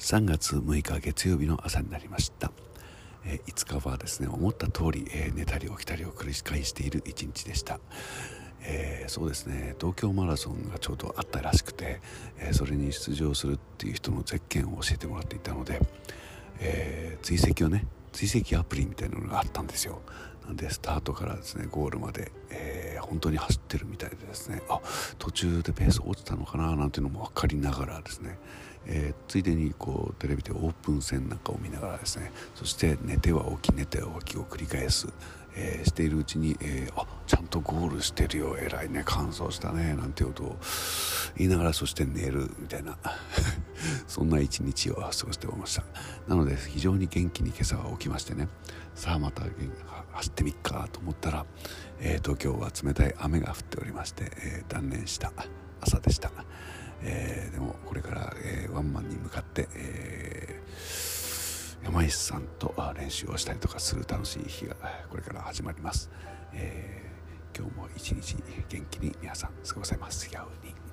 3月6日月曜日の朝になりました、えー、5日はですね思った通り、えー、寝たり起きたりを繰り返している一日でした、えー、そうですね東京マラソンがちょうどあったらしくて、えそれに出場するっていう人のゼッケンを教えてもらっていたので、え追跡をね追跡アプリみたいなのがあったんですよ。でスタートからですねゴールまで、えー、本当に走ってるみたいでですねあ途中でペース落ちたのかななんていうのも分かりながらですね、えー、ついでにこうテレビでオープン戦なんかを見ながらですねそして寝ては起き寝ては起きを繰り返す、えー、しているうちに、えー、あちゃんとゴールしてるよ偉いね乾燥したねなんてことを言いながらそして寝るみたいな。そんな一日を過ごしておりました。なので非常に元気に今朝は起きましてね。さあまた走ってみっかと思ったら、えー、東京は冷たい雨が降っておりまして、えー、断念した朝でした、えー、でもこれから、えワンマンに向かって、え山石さんと練習をしたりとかする楽しい日がこれから始まります、え今日も一日元気に皆さん過ごせますように。